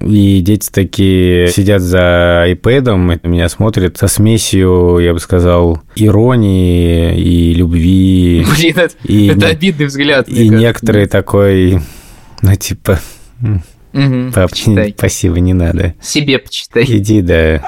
И дети такие сидят за iPad, меня смотрят со смесью, я бы сказал, иронии и любви. Блин, это, и, это обидный взгляд. И некоторые такой, ну, типа, Угу, пап, не, спасибо, не надо. Себе почитай. Иди, да.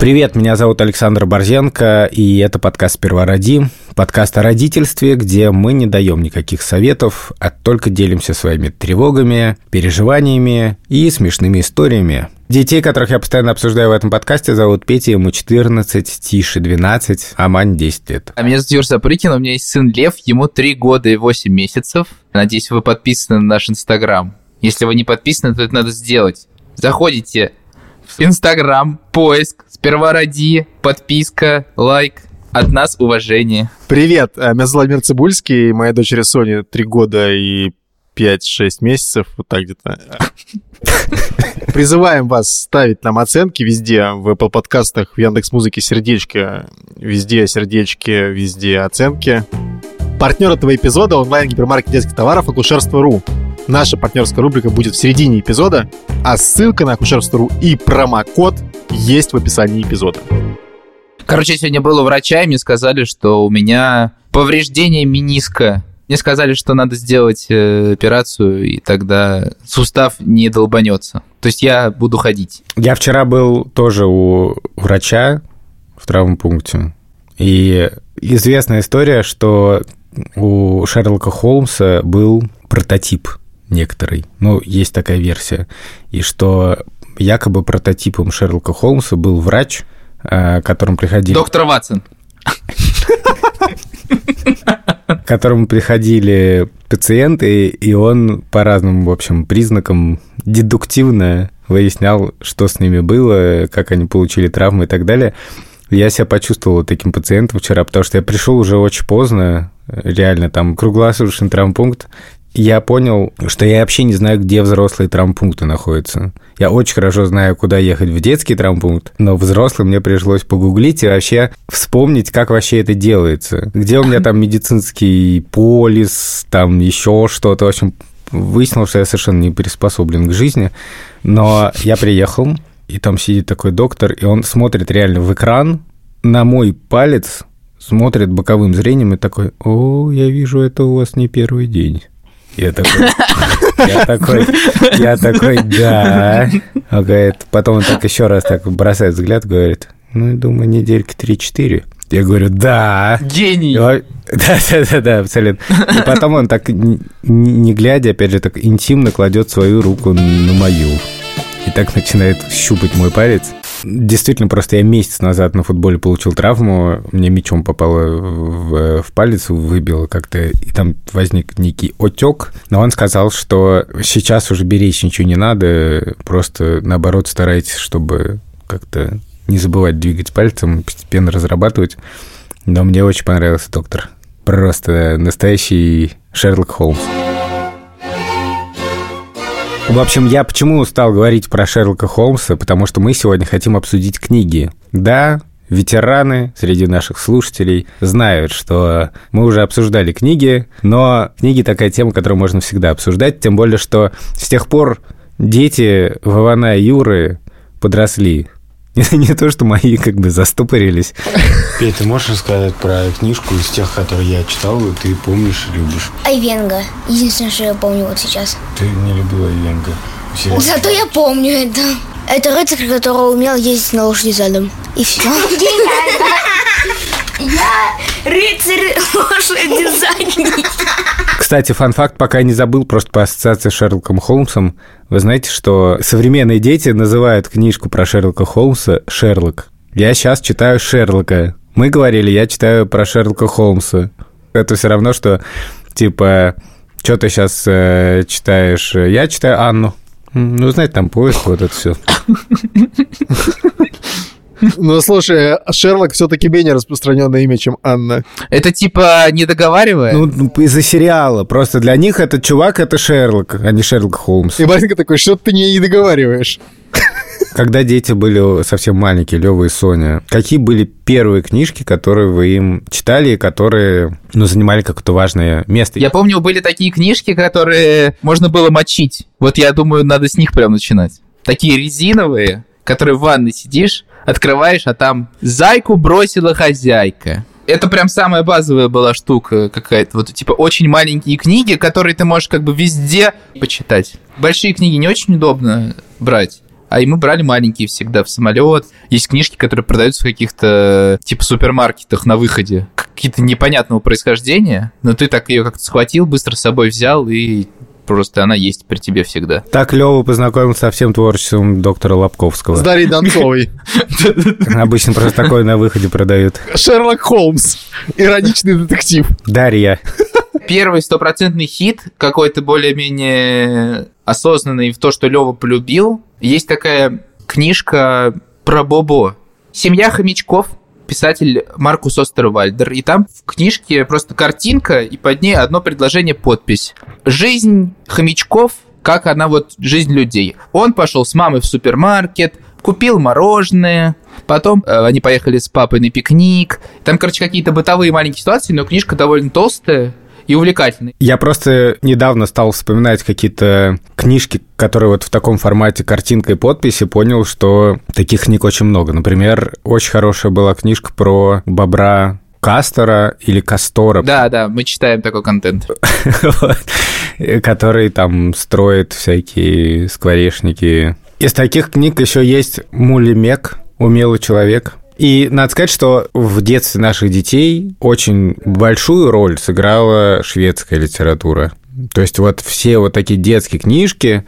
Привет, меня зовут Александр Борзенко, и это подкаст «Сперва роди», подкаст о родительстве, где мы не даем никаких советов, а только делимся своими тревогами, переживаниями и смешными историями. Детей, которых я постоянно обсуждаю в этом подкасте, зовут Петя, ему 14, Тише 12, а Мань 10 лет. А меня зовут Юр Запрыкин, у меня есть сын Лев, ему 3 года и 8 месяцев. Надеюсь, вы подписаны на наш Инстаграм. Если вы не подписаны, то это надо сделать. Заходите Инстаграм, поиск, сперва подписка, лайк. От нас уважение. Привет, э, меня зовут Владимир Цибульский, моя дочери Соня 3 года и 5-6 месяцев, вот так где-то. Призываем вас ставить нам оценки везде, в Apple подкастах, в Яндекс Музыке сердечко, везде сердечки, везде оценки. Партнер этого эпизода онлайн-гипермаркет детских товаров «Акушерство.ру». Наша партнерская рубрика будет в середине эпизода, а ссылка на акушерство.ру и промокод есть в описании эпизода. Короче, я сегодня был у врача, и мне сказали, что у меня повреждение миниска. Мне сказали, что надо сделать э, операцию, и тогда сустав не долбанется. То есть я буду ходить. Я вчера был тоже у врача в травмпункте. И известная история, что у Шерлока Холмса был прототип некоторый. Ну, есть такая версия. И что якобы прототипом Шерлока Холмса был врач, к которому приходили... Доктор Ватсон. К которому приходили пациенты, и он по разным, в общем, признакам дедуктивно выяснял, что с ними было, как они получили травмы и так далее. Я себя почувствовал таким пациентом вчера, потому что я пришел уже очень поздно, реально там круглосуточный травмпункт, я понял, что я вообще не знаю, где взрослые травмпункты находятся. Я очень хорошо знаю, куда ехать в детский травмпункт, но взрослым мне пришлось погуглить и вообще вспомнить, как вообще это делается. Где у меня там медицинский полис, там еще что-то. В общем, выяснилось, что я совершенно не приспособлен к жизни. Но я приехал, и там сидит такой доктор, и он смотрит реально в экран на мой палец, смотрит боковым зрением и такой, о, я вижу, это у вас не первый день. Я такой, я такой, я такой, да. Он говорит, потом он так еще раз так бросает взгляд, говорит, ну, я думаю, недельки 3-4. Я говорю, да. Гений. Да, да, да, да, абсолютно. И потом он так, не глядя, опять же, так интимно кладет свою руку на мою. И так начинает щупать мой палец. Действительно, просто я месяц назад на футболе получил травму, мне мячом попало в, в палец, выбило как-то, и там возник некий отек. Но он сказал, что сейчас уже беречь ничего не надо, просто наоборот старайтесь, чтобы как-то не забывать двигать пальцем, постепенно разрабатывать. Но мне очень понравился доктор. Просто настоящий Шерлок Холмс. В общем, я почему стал говорить про Шерлока Холмса? Потому что мы сегодня хотим обсудить книги. Да, ветераны среди наших слушателей знают, что мы уже обсуждали книги, но книги такая тема, которую можно всегда обсуждать, тем более, что с тех пор дети Вована и Юры подросли. Не, то, что мои как бы застопорились. Петь, ты можешь рассказать про книжку из тех, которые я читал, и ты помнишь и любишь? Айвенга. Единственное, что я помню вот сейчас. Ты не любила Айвенга. Серьезно? Зато я помню это. Это рыцарь, который умел ездить на лошади задом. И все. Я рыцарь лошади задней. Кстати, фан-факт, пока я не забыл, просто по ассоциации с Шерлоком Холмсом. Вы знаете, что современные дети называют книжку про Шерлока Холмса «Шерлок». Я сейчас читаю Шерлока. Мы говорили, я читаю про Шерлока Холмса. Это все равно, что, типа, что ты сейчас э, читаешь? Я читаю Анну. Ну, знаете, там поиск, вот это все. Ну, слушай, Шерлок все-таки менее распространенное имя, чем Анна. Это типа не договаривая? Ну, ну, из-за сериала. Просто для них этот чувак — это Шерлок, а не Шерлок Холмс. И Баринка такой, что ты не договариваешь? Когда дети были совсем маленькие, Лева и Соня, какие были первые книжки, которые вы им читали, которые ну, занимали какое-то важное место? Я помню, были такие книжки, которые можно было мочить. Вот я думаю, надо с них прям начинать. Такие резиновые, которые в ванной сидишь, открываешь, а там «Зайку бросила хозяйка». Это прям самая базовая была штука какая-то. Вот, типа, очень маленькие книги, которые ты можешь как бы везде почитать. Большие книги не очень удобно брать. А и мы брали маленькие всегда в самолет. Есть книжки, которые продаются в каких-то типа супермаркетах на выходе. Какие-то непонятного происхождения, но ты так ее как-то схватил, быстро с собой взял и просто она есть при тебе всегда. Так Лева познакомился со всем творчеством доктора Лобковского. С Дарьей Донцовой. Обычно просто такое на выходе продают. Шерлок Холмс. Ироничный детектив. Дарья. Первый стопроцентный хит, какой-то более-менее осознанный в то, что Лева полюбил. Есть такая книжка про Бобо. «Семья хомячков», писатель Маркус Остервальдер. И там в книжке просто картинка, и под ней одно предложение, подпись. «Жизнь хомячков, как она вот жизнь людей». Он пошел с мамой в супермаркет, купил мороженое, потом э, они поехали с папой на пикник. Там, короче, какие-то бытовые маленькие ситуации, но книжка довольно толстая, и увлекательный. Я просто недавно стал вспоминать какие-то книжки, которые вот в таком формате картинка и подписи, понял, что таких книг очень много. Например, очень хорошая была книжка про бобра Кастера или Кастора. Да, да, мы читаем такой контент. Который там строит всякие скворечники. Из таких книг еще есть Мулимек, «Умелый человек». И надо сказать, что в детстве наших детей очень большую роль сыграла шведская литература. То есть вот все вот такие детские книжки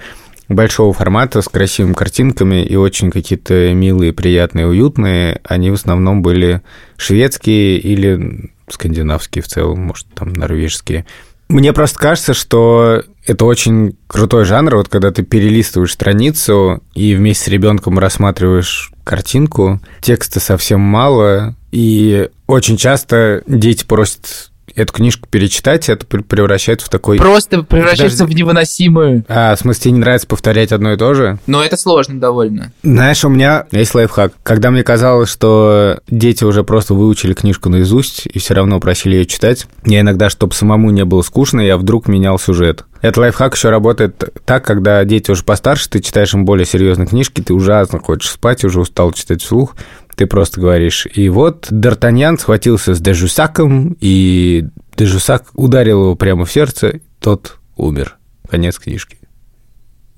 большого формата с красивыми картинками и очень какие-то милые, приятные, уютные, они в основном были шведские или скандинавские в целом, может, там норвежские. Мне просто кажется, что это очень крутой жанр, вот когда ты перелистываешь страницу и вместе с ребенком рассматриваешь картинку, текста совсем мало, и очень часто дети просят эту книжку перечитать, это превращается в такой... Просто превращается Подожди. в невыносимую. А, в смысле, тебе не нравится повторять одно и то же? Но это сложно довольно. Знаешь, у меня есть лайфхак. Когда мне казалось, что дети уже просто выучили книжку наизусть и все равно просили ее читать, я иногда, чтобы самому не было скучно, я вдруг менял сюжет. Этот лайфхак еще работает так, когда дети уже постарше, ты читаешь им более серьезные книжки, ты ужасно хочешь спать, уже устал читать вслух, ты просто говоришь. И вот Д'Артаньян схватился с Дежусаком, и Дежусак ударил его прямо в сердце, тот умер. Конец книжки.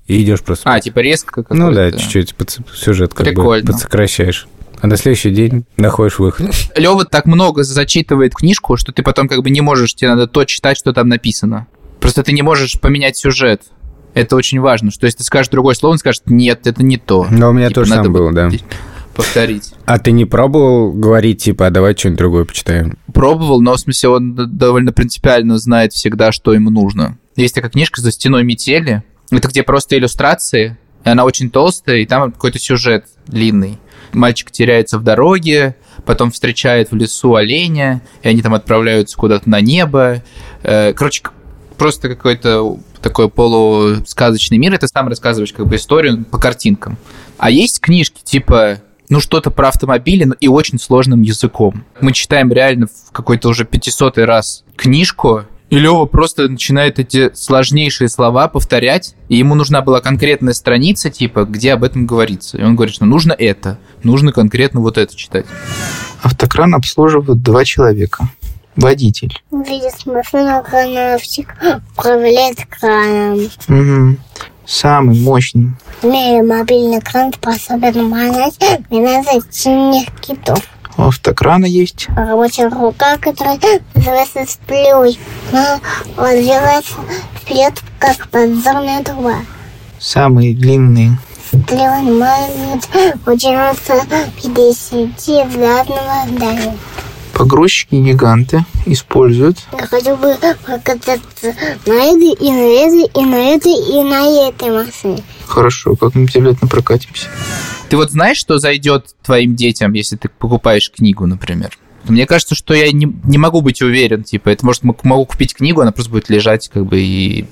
И идешь просто... А, типа резко какой-то? Ну да, чуть-чуть под, сюжет как Прикольно. бы подсокращаешь. А на следующий день находишь выход. Лёва так много зачитывает книжку, что ты потом как бы не можешь, тебе надо то читать, что там написано. Просто ты не можешь поменять сюжет. Это очень важно, что если ты скажешь другое слово, он скажет, нет, это не то. Но у меня типа, тоже сам было, да повторить. А ты не пробовал говорить, типа, а давай что-нибудь другое почитаем? Пробовал, но в смысле он довольно принципиально знает всегда, что ему нужно. Есть такая книжка «За стеной метели». Это где просто иллюстрации, и она очень толстая, и там какой-то сюжет длинный. Мальчик теряется в дороге, потом встречает в лесу оленя, и они там отправляются куда-то на небо. Э, короче, просто какой-то такой полусказочный мир, и ты сам рассказываешь как бы историю по картинкам. А есть книжки типа ну, что-то про автомобили и очень сложным языком. Мы читаем реально в какой-то уже 500 раз книжку, и Лева просто начинает эти сложнейшие слова повторять, и ему нужна была конкретная страница, типа, где об этом говорится. И он говорит, что нужно это, нужно конкретно вот это читать. Автокран обслуживают два человека. Водитель. Видит машину крановщик, управляет краном. Угу самый мощный. Имея мобильный кран, способен манать 12 синих китов. У автокрана есть. Рабочая рука, которая называется сплюй. Она развивается вперед, как подзорная труба. Самые длинные. Сплюй может утянуться 50 взглядного здания. Погрузчики-гиганты используют. Я хочу бы покататься на этой, и на этой, и на этой, и на этой машине. Хорошо, как-нибудь обязательно прокатимся. Ты вот знаешь, что зайдет твоим детям, если ты покупаешь книгу, например? Мне кажется, что я не, не могу быть уверен. Типа, это может могу купить книгу, она просто будет лежать, как бы, и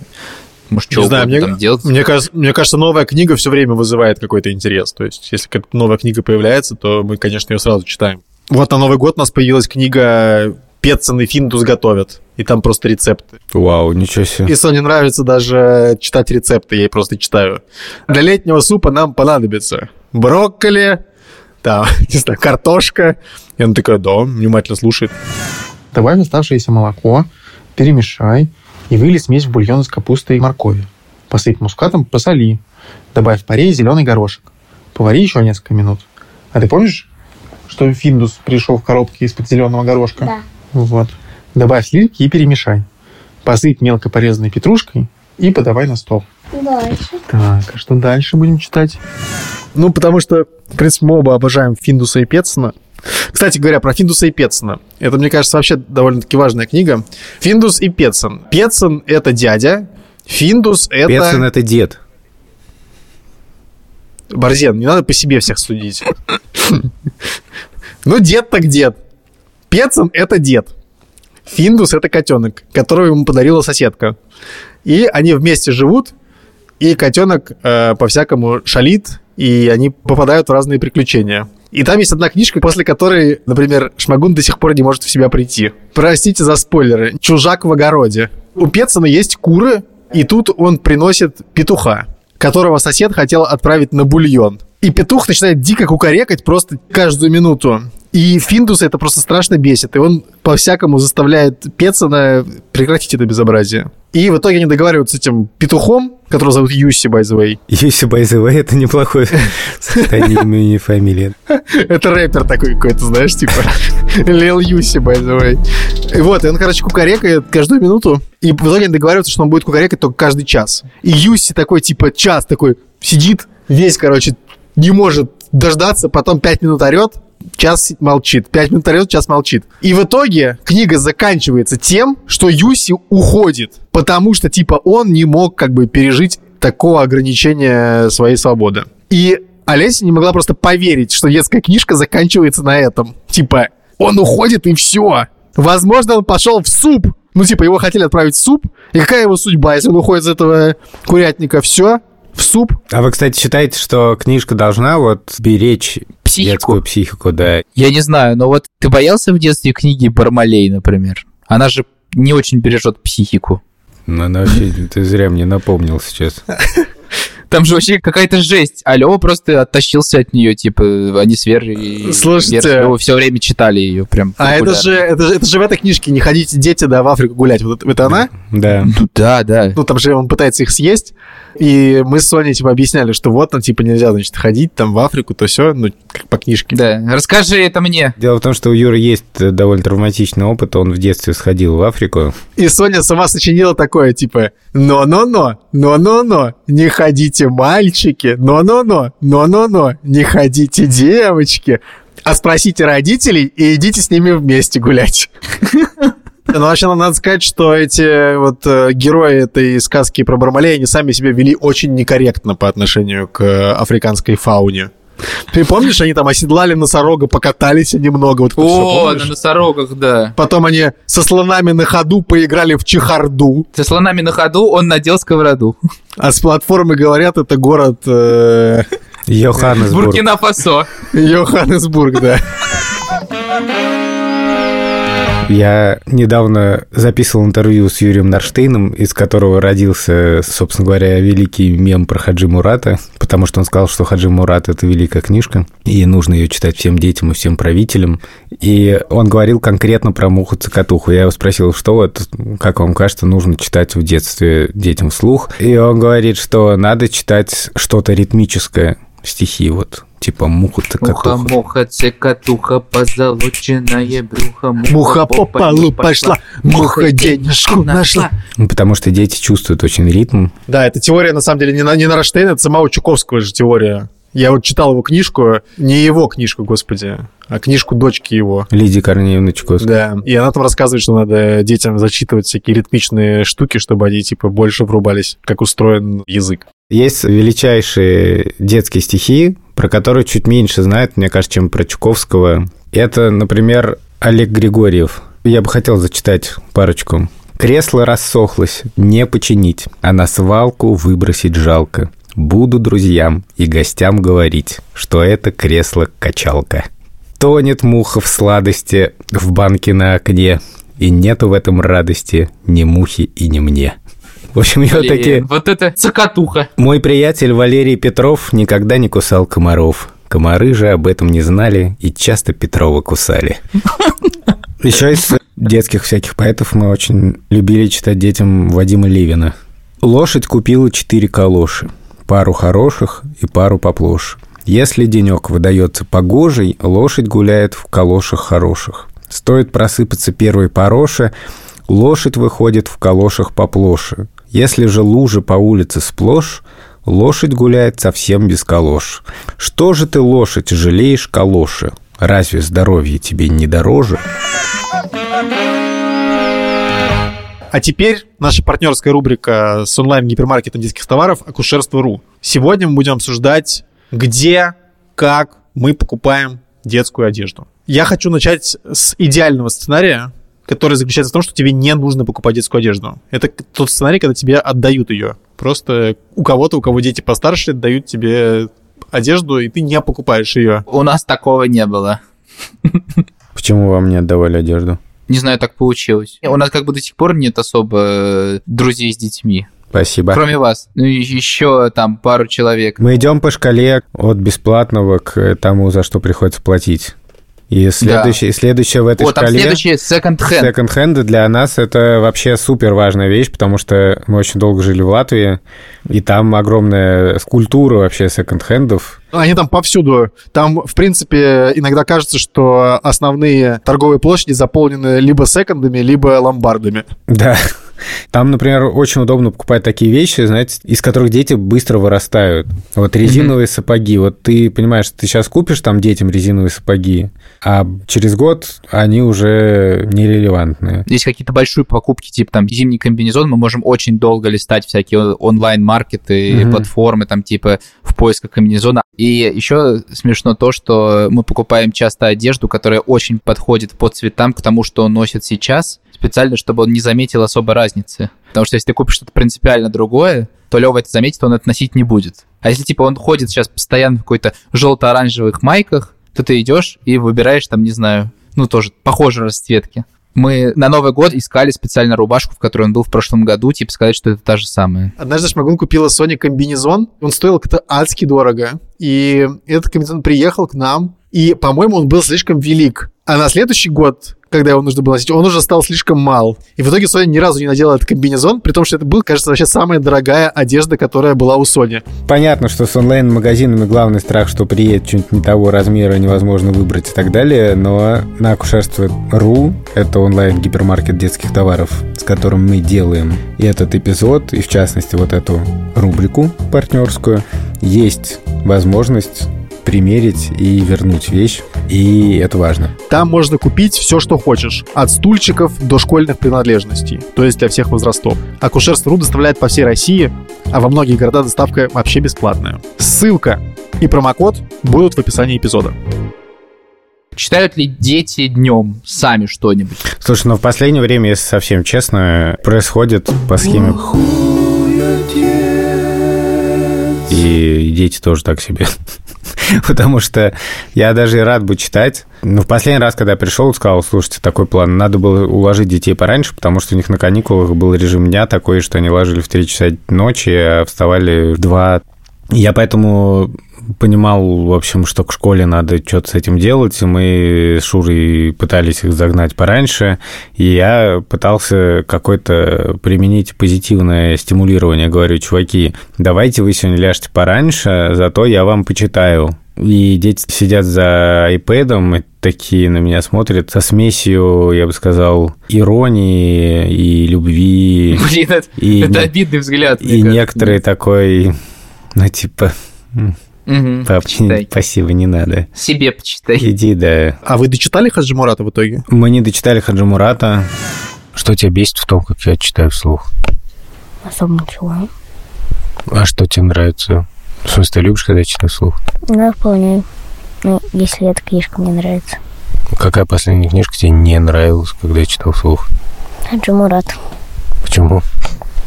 Может, Не что знаю, мне, там делать. мне, кажется, мне кажется, новая книга все время вызывает какой-то интерес. То есть, если какая-то новая книга появляется, то мы, конечно, ее сразу читаем. Вот на Новый год у нас появилась книга «Петсон и Финдус готовят». И там просто рецепты. Вау, ничего себе. И Соне нравится даже читать рецепты, я ей просто читаю. Для летнего супа нам понадобится брокколи, там, не знаю, картошка. И она такая, да, внимательно слушает. Добавь оставшееся молоко, перемешай и вылей смесь в бульон из капусты и моркови. Посыпь мускатом, посоли. Добавь в паре зеленый горошек. Повари еще несколько минут. А ты помнишь, что финдус пришел в коробке из-под зеленого горошка? Да. Вот. Добавь сливки и перемешай. Посыпь мелко порезанной петрушкой и подавай на стол. Дальше. Так, а что дальше будем читать? Ну, потому что, в принципе, мы оба обожаем Финдуса и Петсона. Кстати говоря, про Финдуса и Петсона. Это, мне кажется, вообще довольно-таки важная книга. Финдус и Петсон. Петсон — это дядя, Финдус — это... Петсон — это дед. Борзен, не надо по себе всех судить. Ну, дед так дед. Петсон — это дед. Финдус — это котенок, которого ему подарила соседка. И они вместе живут, и котенок э, по-всякому шалит, и они попадают в разные приключения. И там есть одна книжка, после которой, например, Шмагун до сих пор не может в себя прийти. Простите за спойлеры. «Чужак в огороде». У Петсона есть куры, и тут он приносит петуха, которого сосед хотел отправить на бульон. И петух начинает дико кукарекать просто каждую минуту. И Финдуса это просто страшно бесит. И он по-всякому заставляет Петсона прекратить это безобразие. И в итоге они договариваются с этим петухом, которого зовут Юси, by the way. Юси by the way, это неплохое сочетание имени и фамилии. Это рэпер такой какой-то, знаешь, типа Лил Юси, by the way. И вот, и он, короче, кукарекает каждую минуту. И в итоге они договариваются, что он будет кукарекать только каждый час. И Юси такой, типа, час такой сидит, весь, короче, не может дождаться, потом пять минут орет, час молчит. Пять минут орет, час молчит. И в итоге книга заканчивается тем, что Юси уходит, потому что, типа, он не мог, как бы, пережить такого ограничения своей свободы. И Олеся не могла просто поверить, что детская книжка заканчивается на этом. Типа, он уходит и все. Возможно, он пошел в суп. Ну, типа, его хотели отправить в суп. И какая его судьба, если он уходит из этого курятника? Все, в суп. А вы, кстати, считаете, что книжка должна вот беречь Психику. детскую психику, да? Я не знаю, но вот ты боялся в детстве книги Бармалей, например? Она же не очень бережет психику. Ну, она вообще, ты зря мне напомнил сейчас. Там же вообще какая-то жесть. А Лёва просто оттащился от нее, типа, они с Верой Слушайте. все время читали ее прям. А это же, это, же, это же в этой книжке «Не ходите, дети, да, в Африку гулять». Вот это, это она? Да. Ну да, да. Ну, там же он пытается их съесть. И мы с Соней, типа, объясняли, что вот, ну, типа, нельзя, значит, ходить там в Африку, то все, ну, как по книжке. Да, расскажи это мне. Дело в том, что у Юры есть э, довольно травматичный опыт. Он в детстве сходил в Африку. И Соня сама сочинила такое, типа, но-но-но, но-но-но, не ходите, мальчики, но-но-но, но-но-но, не ходите, девочки. А спросите родителей и идите с ними вместе гулять. Ну, вообще, надо сказать, что эти вот э, герои этой сказки про Бармалея, они сами себя вели очень некорректно по отношению к э, африканской фауне. Ты помнишь, они там оседлали носорога, покатались немного. Вот О, на носорогах, да. Потом они со слонами на ходу поиграли в чехарду. Со слонами на ходу он надел сковороду. А с платформы говорят, это город э, Йоханнесбург. Буркина-Фасо. Йоханнесбург, да. Я недавно записывал интервью с Юрием Нарштейном, из которого родился, собственно говоря, великий мем про Хаджи Мурата, потому что он сказал, что Хаджи Мурат – это великая книжка, и нужно ее читать всем детям и всем правителям. И он говорил конкретно про муху-цокотуху. Я его спросил, что вот, как вам кажется, нужно читать в детстве детям вслух. И он говорит, что надо читать что-то ритмическое, стихи вот, типа муху-цокотуха. Муха, муха, цикатуха, позолоченное брюхо. Муха по полу пошла, муха денежку нашла. Ну, Потому что дети чувствуют очень ритм. Да, эта теория, на самом деле, не на, не на Раштейна, это самого Чуковского же теория. Я вот читал его книжку, не его книжку, господи, а книжку дочки его. Лидии Корнеевны Чуковской. Да, и она там рассказывает, что надо детям зачитывать всякие ритмичные штуки, чтобы они, типа, больше врубались, как устроен язык. Есть величайшие детские стихи, про которые чуть меньше знают, мне кажется, чем про Чуковского. Это, например, Олег Григорьев. Я бы хотел зачитать парочку Кресло рассохлось, не починить, а на свалку выбросить жалко. Буду друзьям и гостям говорить, что это кресло-качалка. Тонет муха в сладости в банке на окне, и нету в этом радости ни мухи и ни мне. В общем, я вот Блин, такие... Вот это цокотуха. Мой приятель Валерий Петров никогда не кусал комаров. Комары же об этом не знали и часто Петрова кусали. Еще из детских всяких поэтов мы очень любили читать детям Вадима Левина. Лошадь купила четыре калоши. Пару хороших и пару поплоше. Если денек выдается погожий, лошадь гуляет в калошах хороших. Стоит просыпаться первой пороше, лошадь выходит в калошах поплоше. Если же лужи по улице сплошь, лошадь гуляет совсем без калош. Что же ты, лошадь, жалеешь калоши? Разве здоровье тебе не дороже? А теперь наша партнерская рубрика с онлайн-гипермаркетом детских товаров «Акушерство.ру». Сегодня мы будем обсуждать, где, как мы покупаем детскую одежду. Я хочу начать с идеального сценария, который заключается в том, что тебе не нужно покупать детскую одежду. Это тот сценарий, когда тебе отдают ее. Просто у кого-то, у кого дети постарше, дают тебе одежду, и ты не покупаешь ее. У нас такого не было. Почему вам не отдавали одежду? Не знаю, так получилось. У нас как бы до сих пор нет особо э, друзей с детьми. Спасибо. Кроме вас. Ну, и еще там пару человек. Мы идем по шкале от бесплатного к тому, за что приходится платить. И следующее, следующее в этой Вот, там шкале... следующий секонд-хенд. Секонд-хенды для нас это вообще супер важная вещь, потому что мы очень долго жили в Латвии, и там огромная культура вообще секонд-хендов. Они там повсюду. Там, в принципе, иногда кажется, что основные торговые площади заполнены либо секондами, либо ломбардами. Да. Там, например, очень удобно покупать такие вещи, знаете, из которых дети быстро вырастают. Вот резиновые mm-hmm. сапоги. Вот ты понимаешь, ты сейчас купишь там детям резиновые сапоги, а через год они уже нерелевантные. Есть какие-то большие покупки, типа там зимний комбинезон, мы можем очень долго листать всякие онлайн-маркеты, mm-hmm. платформы, там типа в поисках комбинезона. И еще смешно то, что мы покупаем часто одежду, которая очень подходит по цветам к тому, что он носит сейчас, специально, чтобы он не заметил особо разницы. Потому что если ты купишь что-то принципиально другое, то Лева это заметит, он это носить не будет. А если типа он ходит сейчас постоянно в какой-то желто-оранжевых майках, то ты идешь и выбираешь там, не знаю, ну тоже похожие расцветки. Мы на Новый год искали специально рубашку, в которой он был в прошлом году, типа сказать, что это та же самая. Однажды Шмагун купила Соня комбинезон, он стоил как-то адски дорого. И этот комбинезон приехал к нам, и, по-моему, он был слишком велик. А на следующий год когда его нужно было носить, он уже стал слишком мал. И в итоге Соня ни разу не надела этот комбинезон, при том, что это был, кажется, вообще самая дорогая одежда, которая была у Сони. Понятно, что с онлайн-магазинами главный страх, что приедет что-нибудь не того размера, невозможно выбрать и так далее, но на акушерство.ру, это онлайн-гипермаркет детских товаров, с которым мы делаем и этот эпизод, и в частности вот эту рубрику партнерскую, есть возможность примерить и вернуть вещь, и это важно. Там можно купить все, что хочешь, от стульчиков до школьных принадлежностей, то есть для всех возрастов. Акушерство.ру доставляет по всей России, а во многие города доставка вообще бесплатная. Ссылка и промокод будут в описании эпизода. Читают ли дети днем сами что-нибудь? Слушай, ну в последнее время, если совсем честно, происходит по схеме... И дети тоже так себе. потому что я даже и рад бы читать. Но в последний раз, когда я пришел, сказал, слушайте, такой план, надо было уложить детей пораньше, потому что у них на каникулах был режим дня такой, что они ложили в 3 часа ночи, а вставали в 2. Я поэтому понимал, в общем, что к школе надо что-то с этим делать, и мы с Шурой пытались их загнать пораньше, и я пытался какое-то применить позитивное стимулирование. Говорю, чуваки, давайте вы сегодня ляжете пораньше, зато я вам почитаю. И дети сидят за iPad и такие на меня смотрят со смесью, я бы сказал, иронии и любви. Блин, это, и, это обидный взгляд. И некоторые такой, ну, типа... Угу, Пап, почитай. спасибо, не надо. Себе почитай. Иди, да. А вы дочитали Хаджи Мурата в итоге? Мы не дочитали Хаджи Мурата. Что тебя бесит в том, как я читаю вслух? Особо ничего. А что тебе нравится? В смысле, ты любишь, когда я читаю вслух? Да, вполне. Ну, если эта книжка мне нравится. Какая последняя книжка тебе не нравилась, когда я читал вслух? Хаджи Мурат. Почему?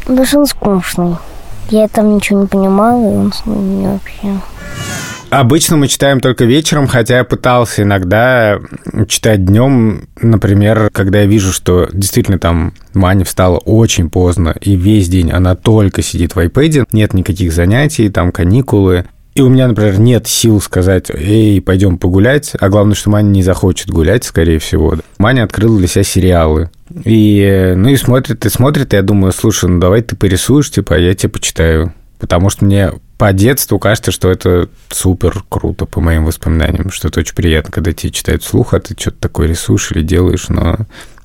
Что он скучный. Я там ничего не понимала, и он с ними вообще... Обычно мы читаем только вечером, хотя я пытался иногда читать днем, например, когда я вижу, что действительно там Маня встала очень поздно, и весь день она только сидит в iPad, нет никаких занятий, там каникулы, и у меня, например, нет сил сказать, эй, пойдем погулять, а главное, что Маня не захочет гулять, скорее всего. Маня открыла для себя сериалы. И, ну и смотрит, и смотрит, и я думаю, слушай, ну давай ты порисуешь, типа, а я тебе почитаю. Потому что мне по детству кажется, что это супер круто, по моим воспоминаниям, что это очень приятно, когда тебе читают вслух, а ты что-то такое рисуешь или делаешь, но,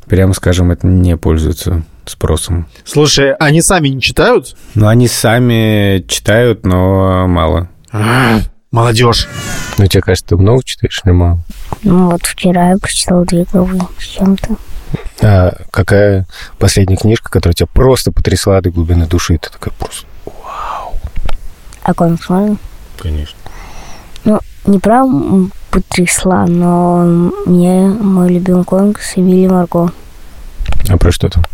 прямо скажем, это не пользуется спросом. Слушай, они сами не читают? Ну, они сами читают, но мало. Молодежь. Ну, тебе кажется, ты много читаешь или мало? Ну вот вчера я прочитала две главы с чем-то. А какая последняя книжка, которая тебя просто потрясла до глубины души? Ты такая просто... А комикс можно? Конечно. Ну, не прям потрясла, но мне мой любимый комикс Эмили Марго. А про что там?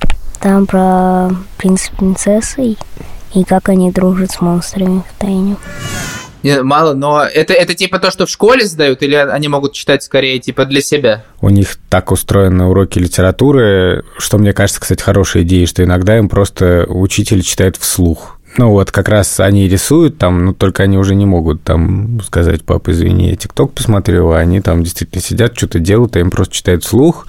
Там про принца с принцессой и как они дружат с монстрами в тайне. Не, мало, но это, это типа то, что в школе сдают, или они могут читать скорее типа для себя? У них так устроены уроки литературы, что мне кажется, кстати, хорошая идея, что иногда им просто учитель читает вслух. Ну вот как раз они рисуют там, но только они уже не могут там сказать, папа, извини, я ТикТок посмотрел, а они там действительно сидят, что-то делают, а им просто читают вслух.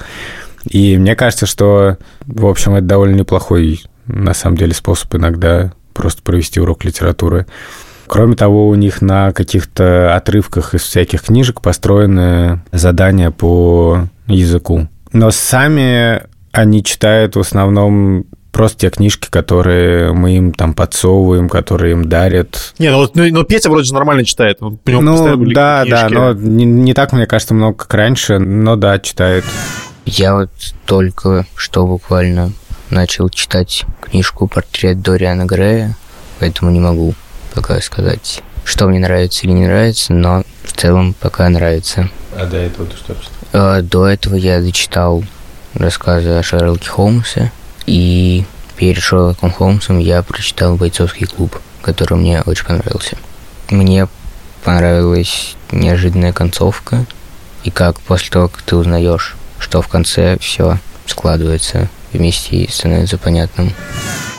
И мне кажется, что, в общем, это довольно неплохой, на самом деле, способ иногда просто провести урок литературы. Кроме того, у них на каких-то отрывках из всяких книжек построены задания по языку. Но сами они читают в основном просто те книжки, которые мы им там подсовываем, которые им дарят. Не, ну вот ну, ну, Петя вроде же нормально читает. У него Ну, да, да, книжки. но не, не так, мне кажется, много, как раньше, но да, читает. Я вот только что буквально начал читать книжку «Портрет Дориана Грея», поэтому не могу пока сказать, что мне нравится или не нравится, но в целом пока нравится. А до этого ты что читал? А, До этого я дочитал рассказы о Шерлоке Холмсе, и перед Шерлоком Холмсом я прочитал «Бойцовский клуб», который мне очень понравился. Мне понравилась неожиданная концовка, и как после того, как ты узнаешь, что в конце все складывается вместе и становится понятным.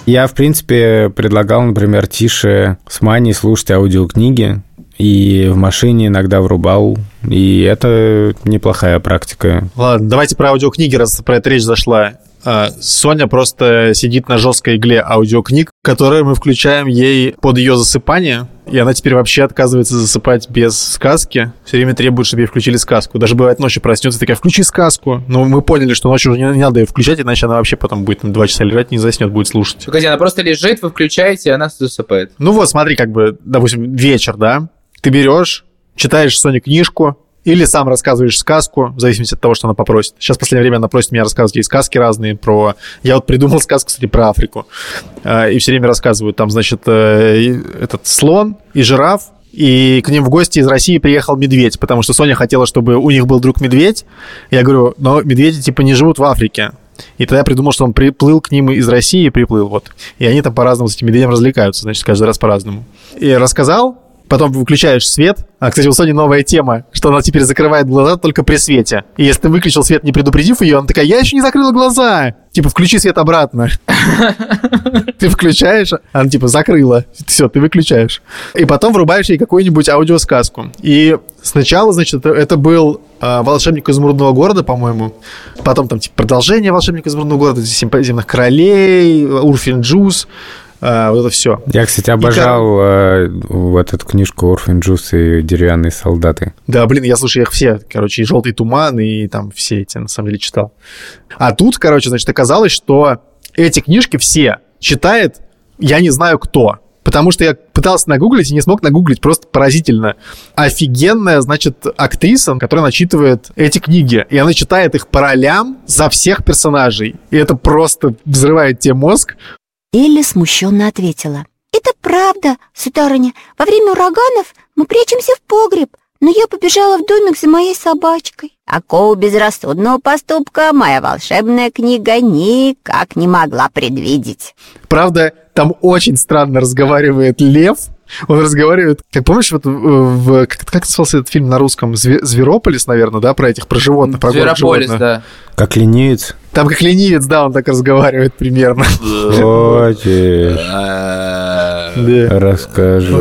Я, в принципе, предлагал, например, тише с Маней слушать аудиокниги, и в машине иногда врубал, и это неплохая практика. Ладно, давайте про аудиокниги, раз про это речь зашла. А, Соня просто сидит на жесткой игле аудиокниг, которые мы включаем ей под ее засыпание, и она теперь вообще отказывается засыпать без сказки. Все время требует, чтобы ей включили сказку. Даже бывает ночью проснется такая, включи сказку. Но мы поняли, что ночью уже не, не надо ее включать, иначе она вообще потом будет там, два часа лежать, не заснет, будет слушать. Погоди, она просто лежит, вы включаете, и она засыпает. Ну вот, смотри, как бы, допустим, вечер, да? Ты берешь, читаешь Соне книжку, или сам рассказываешь сказку, в зависимости от того, что она попросит. Сейчас в последнее время она просит меня рассказывать ей сказки разные про... Я вот придумал сказку, кстати, про Африку. Э, И все время рассказываю. Там, значит, э, этот слон и жираф, и к ним в гости из России приехал медведь, потому что Соня хотела, чтобы у них был друг медведь. Я говорю, но медведи типа не живут в Африке. И тогда я придумал, что он приплыл к ним из России приплыл, вот. И они там по-разному с этим медведем развлекаются, значит, каждый раз по-разному. И рассказал, потом выключаешь свет. А, кстати, у Сони новая тема, что она теперь закрывает глаза только при свете. И если ты выключил свет, не предупредив ее, она такая, я еще не закрыла глаза. Типа, включи свет обратно. Ты включаешь, она типа закрыла. Все, ты выключаешь. И потом врубаешь ей какую-нибудь аудиосказку. И сначала, значит, это- был а, «Волшебник изумрудного города», по-моему. Потом там типа продолжение «Волшебника изумрудного города», «Семь земных королей», «Урфин Джуз», а, вот это все. Я, кстати, обожал э, вот эту книжку «Орфин Джус» и «Деревянные солдаты». Да, блин, я слушаю их все, короче, и «Желтый туман», и там все эти, на самом деле, читал. А тут, короче, значит, оказалось, что эти книжки все читает я не знаю кто. Потому что я пытался нагуглить и не смог нагуглить. Просто поразительно. Офигенная, значит, актриса, которая начитывает эти книги. И она читает их по ролям за всех персонажей. И это просто взрывает тебе мозг. Элли смущенно ответила. «Это правда, сударыня. Во время ураганов мы прячемся в погреб. но я побежала в домик за моей собачкой. Такого безрассудного поступка моя волшебная книга никак не могла предвидеть. Правда, там очень странно разговаривает лев. Он разговаривает, как помнишь, вот в, как, как назывался этот фильм на русском? Зве- Зверополис, наверное, да, про этих, про животных, про Зверополис, животных. да. Как ленивец. Там как ленивец, да, он так разговаривает примерно. Хочешь, расскажу.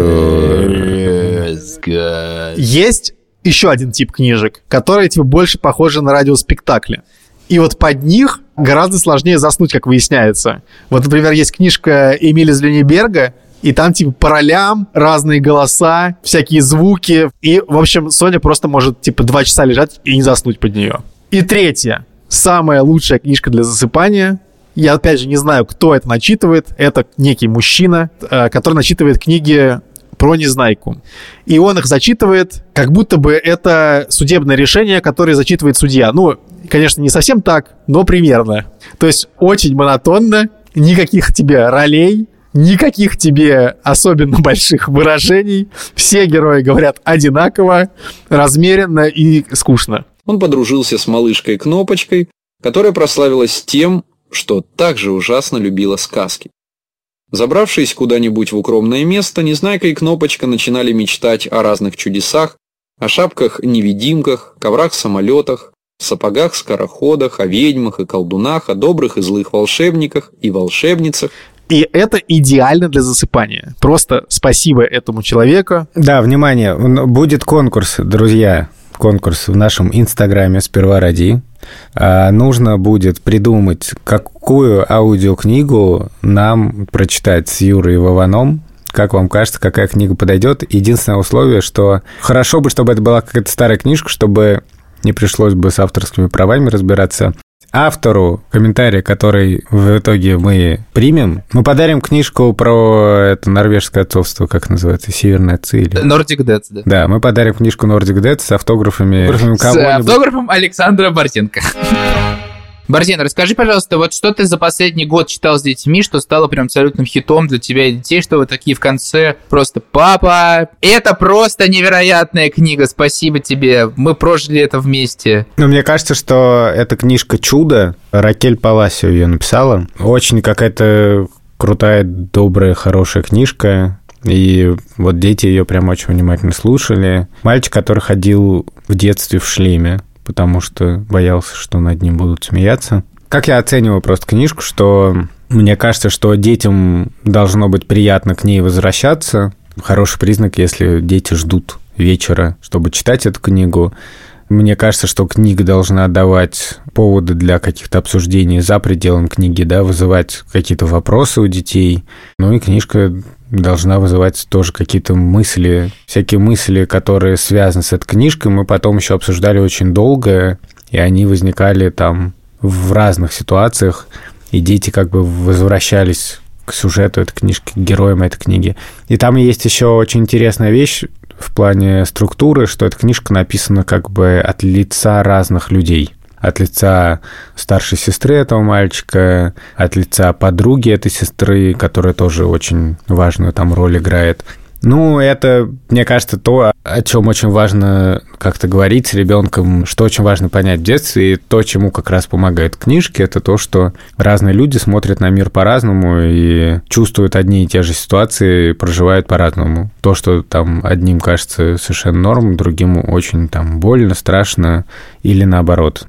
Есть еще один тип книжек, которые типа больше похожи на радиоспектакли. И вот под них гораздо сложнее заснуть, как выясняется. Вот, например, есть книжка Эмиля Зленеберга, и там типа по ролям разные голоса, всякие звуки. И, в общем, Соня просто может типа два часа лежать и не заснуть под нее. И третье. Самая лучшая книжка для засыпания. Я, опять же, не знаю, кто это начитывает. Это некий мужчина, э, который начитывает книги про Незнайку. И он их зачитывает, как будто бы это судебное решение, которое зачитывает судья. Ну, конечно, не совсем так, но примерно. То есть очень монотонно, никаких тебе ролей, никаких тебе особенно больших выражений. Все герои говорят одинаково, размеренно и скучно. Он подружился с малышкой Кнопочкой, которая прославилась тем, что также ужасно любила сказки. Забравшись куда-нибудь в укромное место, Незнайка и Кнопочка начинали мечтать о разных чудесах, о шапках-невидимках, коврах-самолетах, сапогах-скороходах, о ведьмах и колдунах, о добрых и злых волшебниках и волшебницах. И это идеально для засыпания. Просто спасибо этому человеку. Да, внимание, будет конкурс, друзья. Конкурс в нашем инстаграме «Сперва ради». А, Нужно будет придумать, какую аудиокнигу нам прочитать с Юрой Вованом. Как вам кажется, какая книга подойдет? Единственное условие, что хорошо бы, чтобы это была какая-то старая книжка, чтобы не пришлось бы с авторскими правами разбираться. Автору комментария, который в итоге мы примем, мы подарим книжку про это норвежское отцовство, как называется, Северное отцы или... Nordic Dead, да. Да, мы подарим книжку Nordic Dead с автографами, С автографом Александра Борзенко. Борзен, расскажи, пожалуйста, вот что ты за последний год читал с детьми, что стало прям абсолютным хитом для тебя и детей, что вы такие в конце просто «Папа, это просто невероятная книга, спасибо тебе, мы прожили это вместе». Ну, мне кажется, что эта книжка «Чудо», Ракель Паласио ее написала. Очень какая-то крутая, добрая, хорошая книжка. И вот дети ее прям очень внимательно слушали. Мальчик, который ходил в детстве в шлеме, потому что боялся, что над ним будут смеяться. Как я оцениваю просто книжку, что мне кажется, что детям должно быть приятно к ней возвращаться. Хороший признак, если дети ждут вечера, чтобы читать эту книгу. Мне кажется, что книга должна давать поводы для каких-то обсуждений за пределом книги, да, вызывать какие-то вопросы у детей. Ну и книжка должна вызывать тоже какие-то мысли, всякие мысли, которые связаны с этой книжкой. Мы потом еще обсуждали очень долго, и они возникали там в разных ситуациях, и дети как бы возвращались к сюжету этой книжки, к героям этой книги. И там есть еще очень интересная вещь в плане структуры, что эта книжка написана как бы от лица разных людей. От лица старшей сестры этого мальчика, от лица подруги этой сестры, которая тоже очень важную там роль играет. Ну, это, мне кажется, то, о чем очень важно как-то говорить с ребенком, что очень важно понять в детстве, и то, чему как раз помогают книжки, это то, что разные люди смотрят на мир по-разному и чувствуют одни и те же ситуации, проживают по-разному. То, что там одним кажется совершенно норм, другим очень там больно, страшно или наоборот.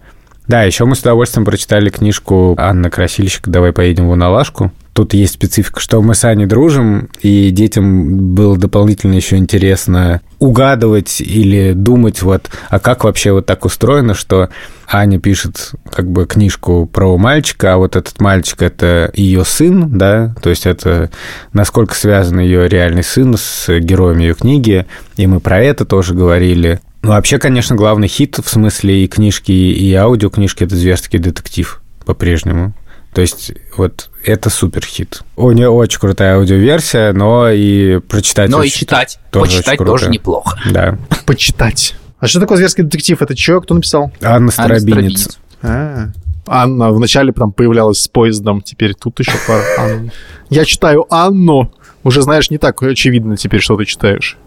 Да, еще мы с удовольствием прочитали книжку Анны Красильщик «Давай поедем в Уналашку». Тут есть специфика, что мы с Аней дружим, и детям было дополнительно еще интересно угадывать или думать, вот, а как вообще вот так устроено, что Аня пишет как бы книжку про мальчика, а вот этот мальчик – это ее сын, да, то есть это насколько связан ее реальный сын с героем ее книги, и мы про это тоже говорили. Ну, вообще, конечно, главный хит в смысле и книжки, и аудиокнижки – это «Зверский детектив» по-прежнему. То есть вот это супер хит. У нее очень крутая аудиоверсия, но и прочитать Но и читать, тоже почитать очень круто. тоже неплохо. Да. Почитать. А что такое зверский детектив? Это что? Кто написал? Анна Старобинец. А, Анна вначале прям появлялась с поездом, теперь тут еще пара Анн. Я читаю Анну. Уже знаешь, не так очевидно теперь, что ты читаешь.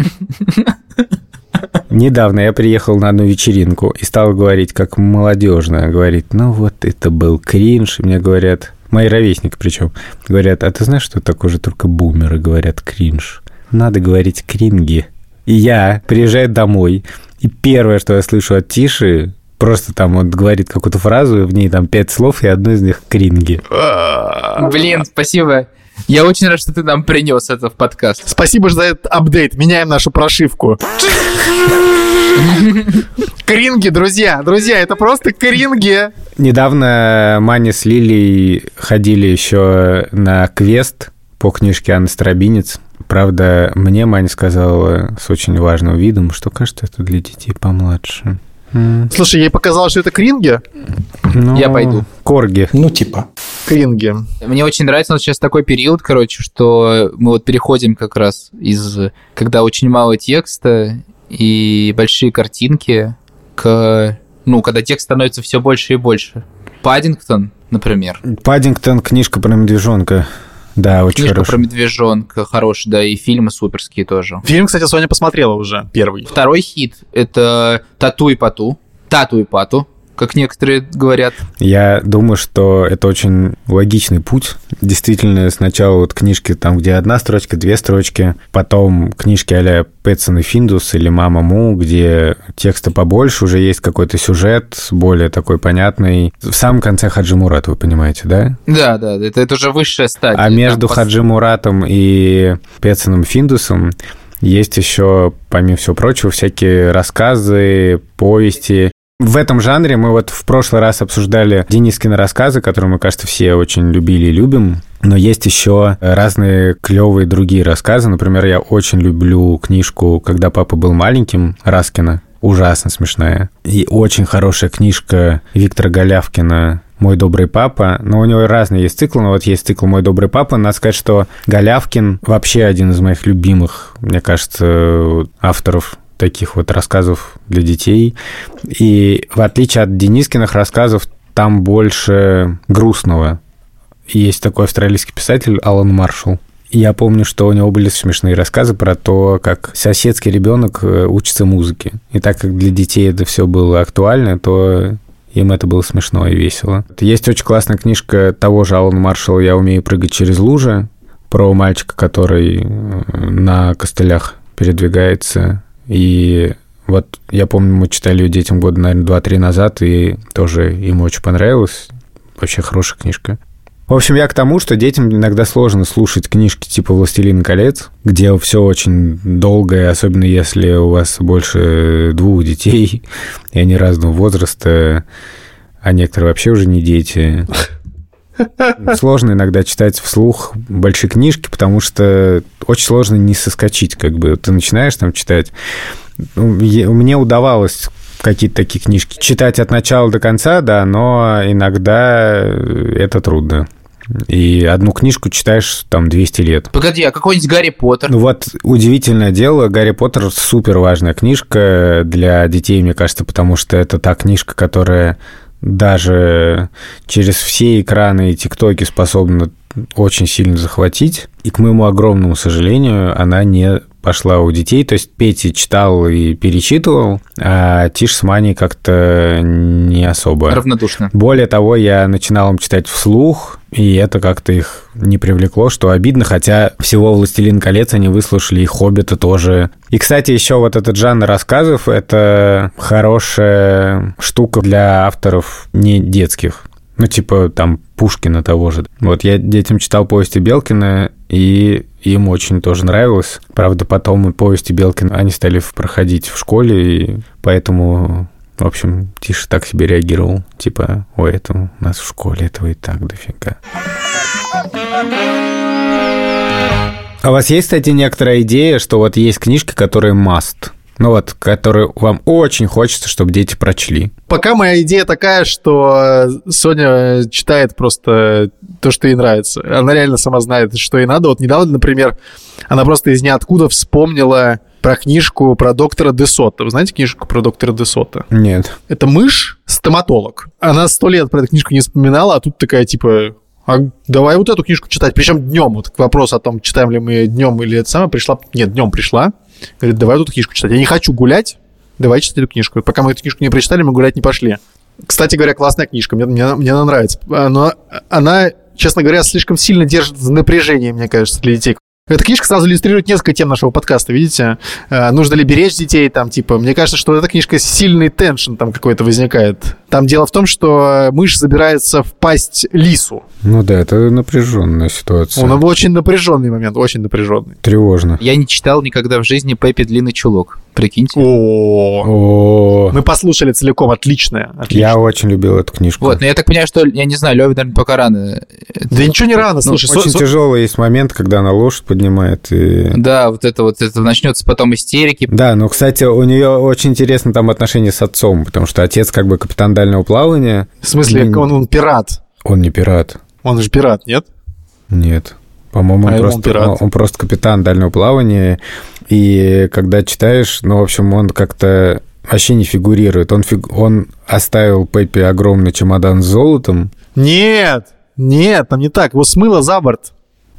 Недавно я приехал на одну вечеринку и стал говорить как молодежно. Говорит, ну вот это был кринж. И мне говорят, мои ровесники причем, говорят, а ты знаешь, что такое же только бумеры говорят кринж? Надо говорить кринги. И я приезжаю домой, и первое, что я слышу от Тиши, просто там он говорит какую-то фразу, в ней там пять слов, и одно из них кринги. Блин, спасибо. Я очень рад, что ты нам принес это в подкаст. Спасибо за этот апдейт. Меняем нашу прошивку. Кринги, друзья. Друзья, это просто кринги. Недавно Маня с Лилией ходили еще на квест по книжке Анны Старобинец. Правда, мне Маня сказала с очень важным видом, что, кажется, это для детей помладше. Слушай, ей показалось, что это кринги? Ну, Я пойду. Корги. Ну, типа. Кринги. Мне очень нравится, у нас сейчас такой период, короче, что мы вот переходим как раз из, когда очень мало текста и большие картинки, к, ну, когда текст становится все больше и больше. Паддингтон, например. Паддингтон, книжка про медвежонка. Да, очень Книжка хорошая. про медвежонка хороший, да, и фильмы суперские тоже. Фильм, кстати, Соня посмотрела уже, первый. Второй хит — это «Тату и Пату». «Тату и Пату», как некоторые говорят. Я думаю, что это очень логичный путь. Действительно, сначала вот книжки там, где одна строчка, две строчки, потом книжки а-ля Пэтсон и Финдус или Мама Му, где текста побольше, уже есть какой-то сюжет, более такой понятный. В самом конце Хаджи Мурат, вы понимаете, да? Да, да, это, это уже высшая стадия. А между пос- Хаджи Муратом и Петсоном Финдусом есть еще, помимо всего прочего, всякие рассказы, повести. В этом жанре мы вот в прошлый раз обсуждали Денискины рассказы, которые мы, кажется, все очень любили и любим. Но есть еще разные клевые другие рассказы. Например, я очень люблю книжку «Когда папа был маленьким» Раскина. Ужасно смешная. И очень хорошая книжка Виктора Голявкина «Мой добрый папа». Но у него разные есть циклы, но вот есть цикл «Мой добрый папа». Надо сказать, что Голявкин вообще один из моих любимых, мне кажется, авторов таких вот рассказов для детей. И в отличие от Денискиных рассказов, там больше грустного. Есть такой австралийский писатель Алан Маршалл. Я помню, что у него были смешные рассказы про то, как соседский ребенок э, учится музыке. И так как для детей это все было актуально, то им это было смешно и весело. Есть очень классная книжка того же Алана Маршалла «Я умею прыгать через лужи», про мальчика, который э, на костылях передвигается. И вот я помню, мы читали ее детям года, наверное, 2-3 назад, и тоже им очень понравилось. Вообще хорошая книжка. В общем, я к тому, что детям иногда сложно слушать книжки типа «Властелин колец», где все очень долгое, особенно если у вас больше двух детей, и они разного возраста, а некоторые вообще уже не дети. Сложно иногда читать вслух большие книжки, потому что очень сложно не соскочить, как бы. Ты начинаешь там читать. Ну, Мне удавалось какие-то такие книжки читать от начала до конца, да, но иногда это трудно. И одну книжку читаешь там 200 лет. Погоди, а какой-нибудь Гарри Поттер? Ну вот удивительное дело, Гарри Поттер супер важная книжка для детей, мне кажется, потому что это та книжка, которая даже через все экраны и тиктоки способна очень сильно захватить. И, к моему огромному сожалению, она не пошла у детей. То есть Петя читал и перечитывал, а Тиш с Маней как-то не особо. Равнодушно. Более того, я начинал им читать вслух, и это как-то их не привлекло, что обидно, хотя всего «Властелин колец» они выслушали, и «Хоббита» тоже. И, кстати, еще вот этот жанр рассказов – это хорошая штука для авторов не детских. Ну, типа, там, Пушкина того же. Вот я детям читал повести Белкина, и им очень тоже нравилось. Правда, потом и повести Белкина, они стали проходить в школе, и поэтому, в общем, Тиша так себе реагировал. Типа, ой, это у нас в школе этого и так дофига. А у вас есть, кстати, некоторая идея, что вот есть книжки, которые must? Ну вот, которые вам очень хочется, чтобы дети прочли. Пока моя идея такая, что Соня читает просто то, что ей нравится. Она реально сама знает, что ей надо. Вот недавно, например, она просто из ниоткуда вспомнила про книжку про доктора Десота. Вы знаете книжку про доктора Десота? Нет. Это мышь, стоматолог. Она сто лет про эту книжку не вспоминала, а тут такая типа, а давай вот эту книжку читать. Причем днем. Вот к вопросу о том, читаем ли мы днем или это самое, пришла. Нет, днем пришла. Говорит, давай тут книжку читать. Я не хочу гулять, давай читать эту книжку. Пока мы эту книжку не прочитали, мы гулять не пошли. Кстати говоря, классная книжка, мне, мне, мне она нравится. Но она, честно говоря, слишком сильно держит в напряжении, мне кажется, для детей. Эта книжка сразу иллюстрирует несколько тем нашего подкаста, видите? Э, нужно ли беречь детей, там, типа, мне кажется, что эта книжка сильный теншн там какой-то возникает. Там дело в том, что мышь забирается в пасть лису. Ну да, это напряженная ситуация. Он очень напряженный момент, очень напряженный. Тревожно. Я не читал никогда в жизни Пеппи Длинный Чулок. Прикиньте. О, Мы послушали целиком, отличная. Я очень любил эту книжку. Вот, но я так понимаю, что, я не знаю, Лёве, наверное, пока рано. Да ничего не рано, Ну, слушай. очень тяжелый есть момент, когда она лошадь поднимает и... Да, вот это вот, это начнется потом истерики. Да, но, кстати, у нее очень интересно там отношения с отцом, потому что отец как бы капитан дальнего плавания. В смысле, он, он пират. Он не пират. Он же пират, нет? Нет. По-моему, А он, он просто, пират. он, он просто капитан дальнего плавания. И когда читаешь, ну, в общем, он как-то вообще не фигурирует. Он, фиг- он оставил Пеппи огромный чемодан с золотом. Нет, нет, там не так. Его смыло за борт.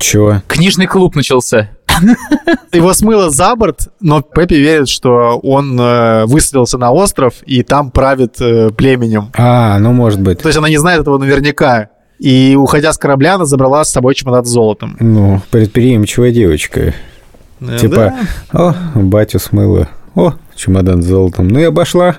Чего? Книжный клуб начался. Его смыло за борт, но Пеппи верит, что он э, высадился на остров и там правит э, племенем. А, ну, может быть. То есть она не знает этого наверняка. И, уходя с корабля, она забрала с собой чемодан с золотом. Ну, предприимчивая девочка. Э, Типа, да. о, батю смыло. О, чемодан с золотом. Ну и обошла.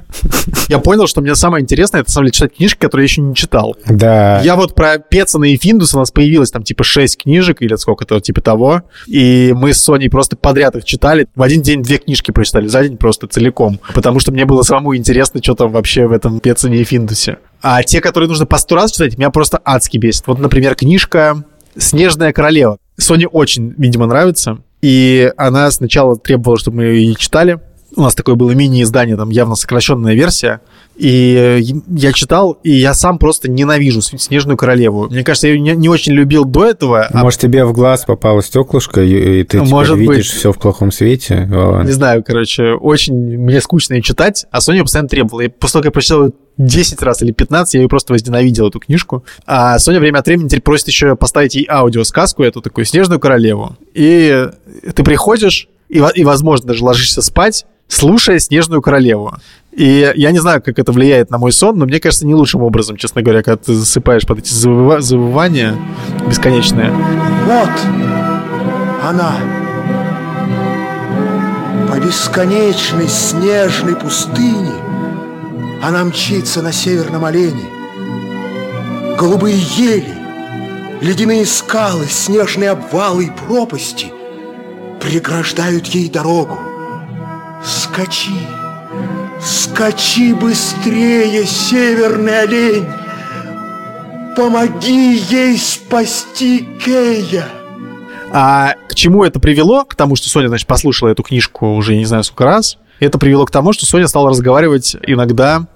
Я понял, что мне самое интересное, это, самом деле, читать книжки, которые я еще не читал. Да. Я вот про Пецана и Финдус у нас появилось там типа 6 книжек или сколько-то типа того. И мы с Соней просто подряд их читали. В один день две книжки прочитали, за день просто целиком. Потому что мне было самому интересно, что там вообще в этом Пецане и Финдусе. А те, которые нужно по сто раз читать, меня просто адски бесит. Вот, например, книжка «Снежная королева». Соне очень, видимо, нравится. И она сначала требовала, чтобы мы ее читали. У нас такое было мини-издание, там явно сокращенная версия. И э, я читал, и я сам просто ненавижу «С- «Снежную королеву». Мне кажется, я ее не, не очень любил до этого. а Может, тебе в глаз попало стеклышко, и ты теперь Может быть. видишь все в плохом свете? О. Не знаю, короче, очень мне скучно ее читать, а Соня постоянно требовала. И после того, как я прочитал ее 10 раз или 15, я ее просто возненавидел, эту книжку. А Соня время от времени теперь просит еще поставить ей аудиосказку, эту такую «Снежную королеву». И ты приходишь, и, и возможно, даже ложишься спать, слушая «Снежную королеву». И я не знаю, как это влияет на мой сон, но мне кажется, не лучшим образом, честно говоря, когда ты засыпаешь под эти завыва- завывания бесконечные. Вот она. По бесконечной снежной пустыне она мчится на северном олене. Голубые ели, ледяные скалы, снежные обвалы и пропасти преграждают ей дорогу. Скачи, скачи быстрее, северный олень! Помоги ей спасти Кея! А к чему это привело? К тому, что Соня, значит, послушала эту книжку уже не знаю сколько раз. Это привело к тому, что Соня стала разговаривать иногда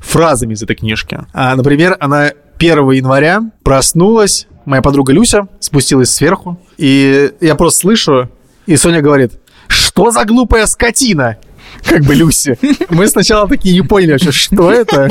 фразами из этой книжки. А, например, она 1 января проснулась, моя подруга Люся спустилась сверху, и я просто слышу, и Соня говорит, что за глупая скотина? Как бы Люси. Мы сначала такие не поняли вообще, что это.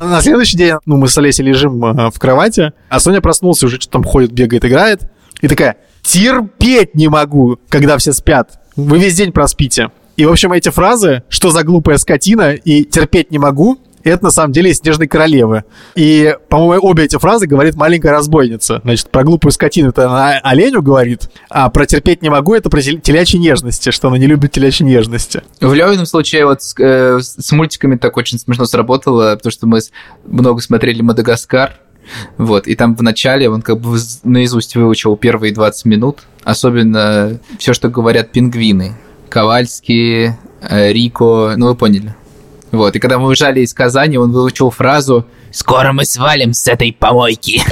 На следующий день, ну, мы с Олесей лежим э, в кровати, а Соня проснулась, уже что-то там ходит, бегает, играет. И такая, терпеть не могу, когда все спят. Вы весь день проспите. И, в общем, эти фразы, что за глупая скотина и терпеть не могу, это на самом деле из «Снежной королевы». И, по-моему, обе эти фразы говорит маленькая разбойница. Значит, про глупую скотину это она оленю говорит, а про терпеть не могу это про тел- телячьи нежности, что она не любит телячьи нежности. В Левином случае вот с, э, с мультиками так очень смешно сработало, потому что мы много смотрели «Мадагаскар», вот, и там в начале он как бы наизусть выучил первые 20 минут, особенно все, что говорят пингвины. Ковальский, э, Рико, ну вы поняли. Вот, и когда мы уезжали из Казани, он выучил фразу «Скоро мы свалим с этой помойки».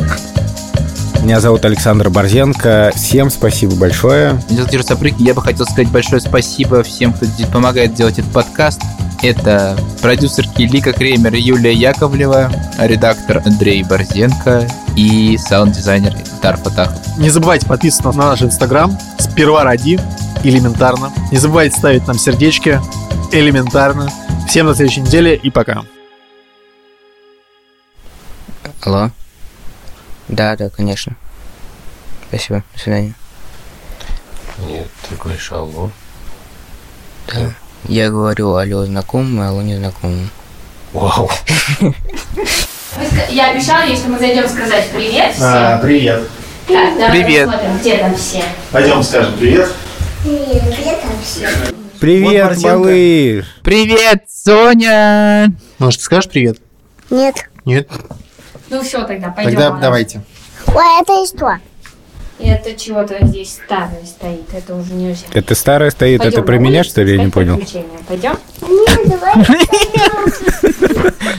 Меня зовут Александр Борзенко. Всем спасибо большое. Меня зовут Юрий Сапрыкин. Я бы хотел сказать большое спасибо всем, кто помогает делать этот подкаст. Это продюсерки Лика Кремер и Юлия Яковлева, редактор Андрей Борзенко и саунд-дизайнер Дар Фатахов. Не забывайте подписываться на наш инстаграм. Сперва ради, элементарно. Не забывайте ставить нам сердечки, элементарно. Всем на следующей неделе и пока. Алло? Да, да, конечно. Спасибо. До свидания. Нет, ты говоришь алло. Да. Я говорю алло знакомым, алло незнакомым. Вау. Я обещала ей, что мы зайдем сказать привет всем. А, привет. Так, давай Привет. посмотрим, где там все. Пойдем скажем привет. Привет, где там все? Привет, Марсенко. малыш! Привет, Соня! Может, ты скажешь привет? Нет. Нет? Ну все, тогда пойдем. Тогда ладно. давайте. Ой, это что? Это чего-то здесь старое стоит, это уже нельзя. Это старая стоит, Пойдем это про меня, что ли, я не понял? Пойдем? Нет, давай.